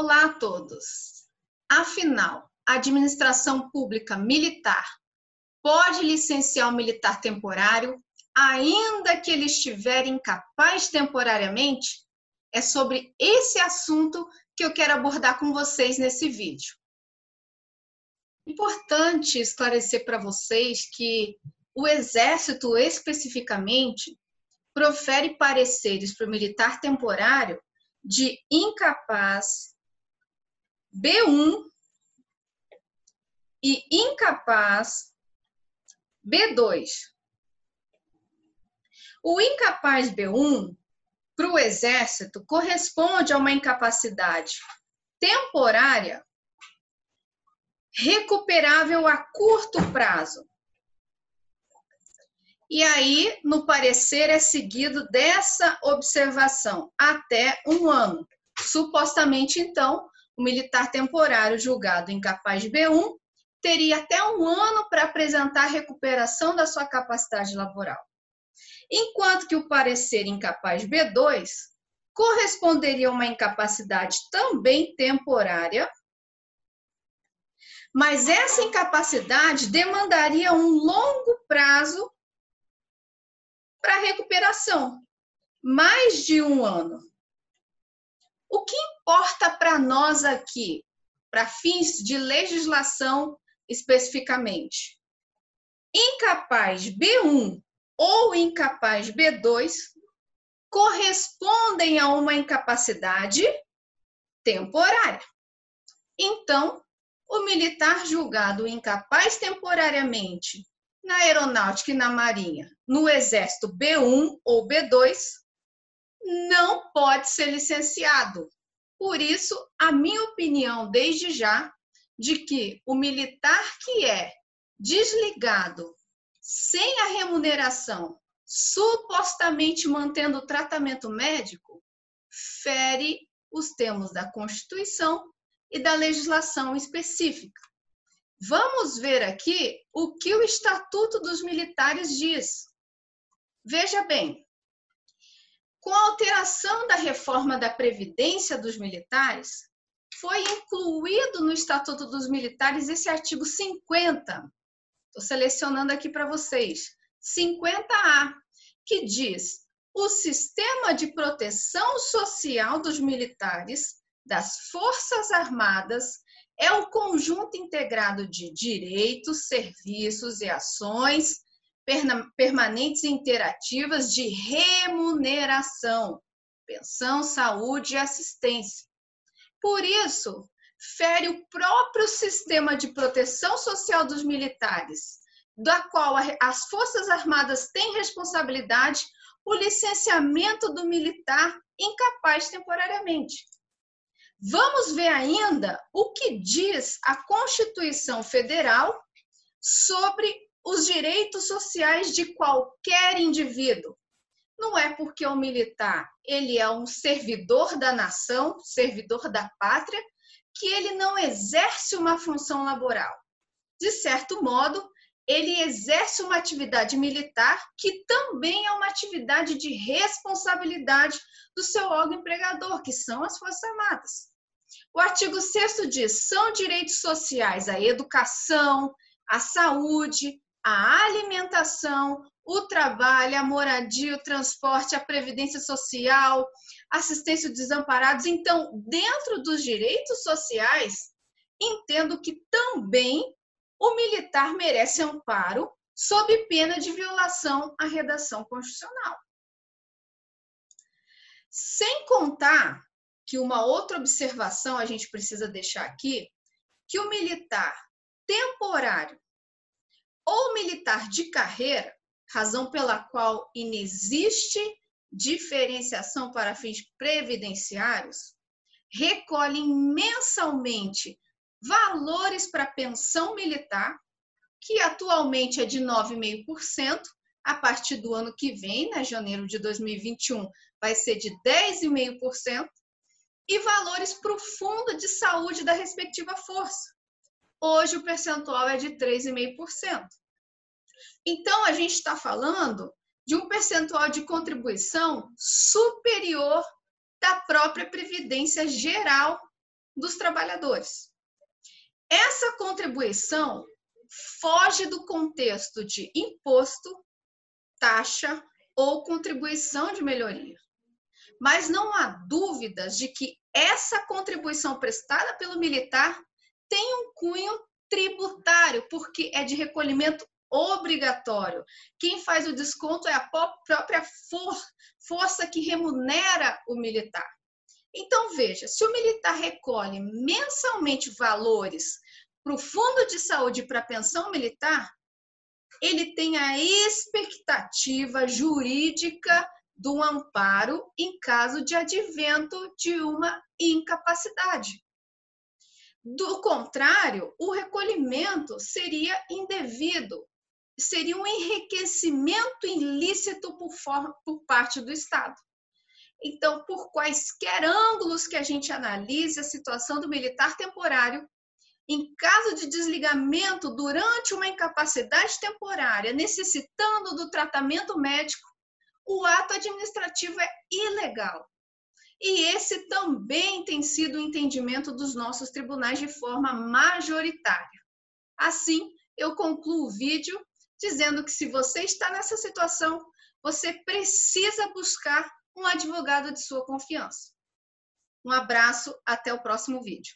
Olá a todos. Afinal, a administração pública militar pode licenciar o militar temporário, ainda que ele estiver incapaz temporariamente? É sobre esse assunto que eu quero abordar com vocês nesse vídeo. Importante esclarecer para vocês que o Exército, especificamente, profere pareceres para o militar temporário de incapaz B1 e incapaz B2. O incapaz B1 para o Exército corresponde a uma incapacidade temporária recuperável a curto prazo. E aí, no parecer, é seguido dessa observação até um ano. Supostamente, então, o militar temporário julgado incapaz de B1 teria até um ano para apresentar recuperação da sua capacidade laboral. Enquanto que o parecer incapaz B2 corresponderia a uma incapacidade também temporária, mas essa incapacidade demandaria um longo prazo para recuperação, mais de um ano. O que importa para nós aqui, para fins de legislação especificamente? Incapaz B1 ou incapaz B2 correspondem a uma incapacidade temporária. Então, o militar julgado incapaz temporariamente na aeronáutica e na marinha, no exército B1 ou B2, não pode ser licenciado. Por isso, a minha opinião desde já de que o militar que é desligado sem a remuneração, supostamente mantendo o tratamento médico, fere os termos da Constituição e da legislação específica. Vamos ver aqui o que o Estatuto dos Militares diz. Veja bem, com a alteração da reforma da Previdência dos Militares, foi incluído no Estatuto dos Militares esse artigo 50. Estou selecionando aqui para vocês. 50A, que diz: o sistema de proteção social dos militares das Forças Armadas é o conjunto integrado de direitos, serviços e ações permanentes e interativas de remuneração, pensão, saúde e assistência. Por isso, fere o próprio sistema de proteção social dos militares, da qual as Forças Armadas têm responsabilidade, o licenciamento do militar incapaz temporariamente. Vamos ver ainda o que diz a Constituição Federal sobre os direitos sociais de qualquer indivíduo. Não é porque o militar ele é um servidor da nação, servidor da pátria, que ele não exerce uma função laboral. De certo modo, ele exerce uma atividade militar que também é uma atividade de responsabilidade do seu órgão empregador, que são as Forças Armadas. O artigo 6 diz: são direitos sociais a educação, a saúde, a alimentação, o trabalho, a moradia, o transporte, a previdência social, assistência aos desamparados. Então, dentro dos direitos sociais, entendo que também o militar merece amparo sob pena de violação à redação constitucional. Sem contar que uma outra observação a gente precisa deixar aqui, que o militar temporário ou militar de carreira, razão pela qual inexiste diferenciação para fins previdenciários, recolhem mensalmente valores para pensão militar, que atualmente é de 9,5%, a partir do ano que vem, né, janeiro de 2021, vai ser de 10,5%, e valores para o fundo de saúde da respectiva força. Hoje o percentual é de 3,5%. Então, a gente está falando de um percentual de contribuição superior da própria Previdência Geral dos trabalhadores. Essa contribuição foge do contexto de imposto, taxa ou contribuição de melhoria. Mas não há dúvidas de que essa contribuição prestada pelo militar tem um cunho tributário, porque é de recolhimento obrigatório. Quem faz o desconto é a própria for força que remunera o militar. Então, veja, se o militar recolhe mensalmente valores para o fundo de saúde para a pensão militar, ele tem a expectativa jurídica do amparo em caso de advento de uma incapacidade. Do contrário, o recolhimento seria indevido, seria um enriquecimento ilícito por, forma, por parte do Estado. Então, por quaisquer ângulos que a gente analise a situação do militar temporário, em caso de desligamento durante uma incapacidade temporária, necessitando do tratamento médico, o ato administrativo é ilegal. E esse também tem sido o entendimento dos nossos tribunais de forma majoritária. Assim, eu concluo o vídeo dizendo que se você está nessa situação, você precisa buscar um advogado de sua confiança. Um abraço, até o próximo vídeo.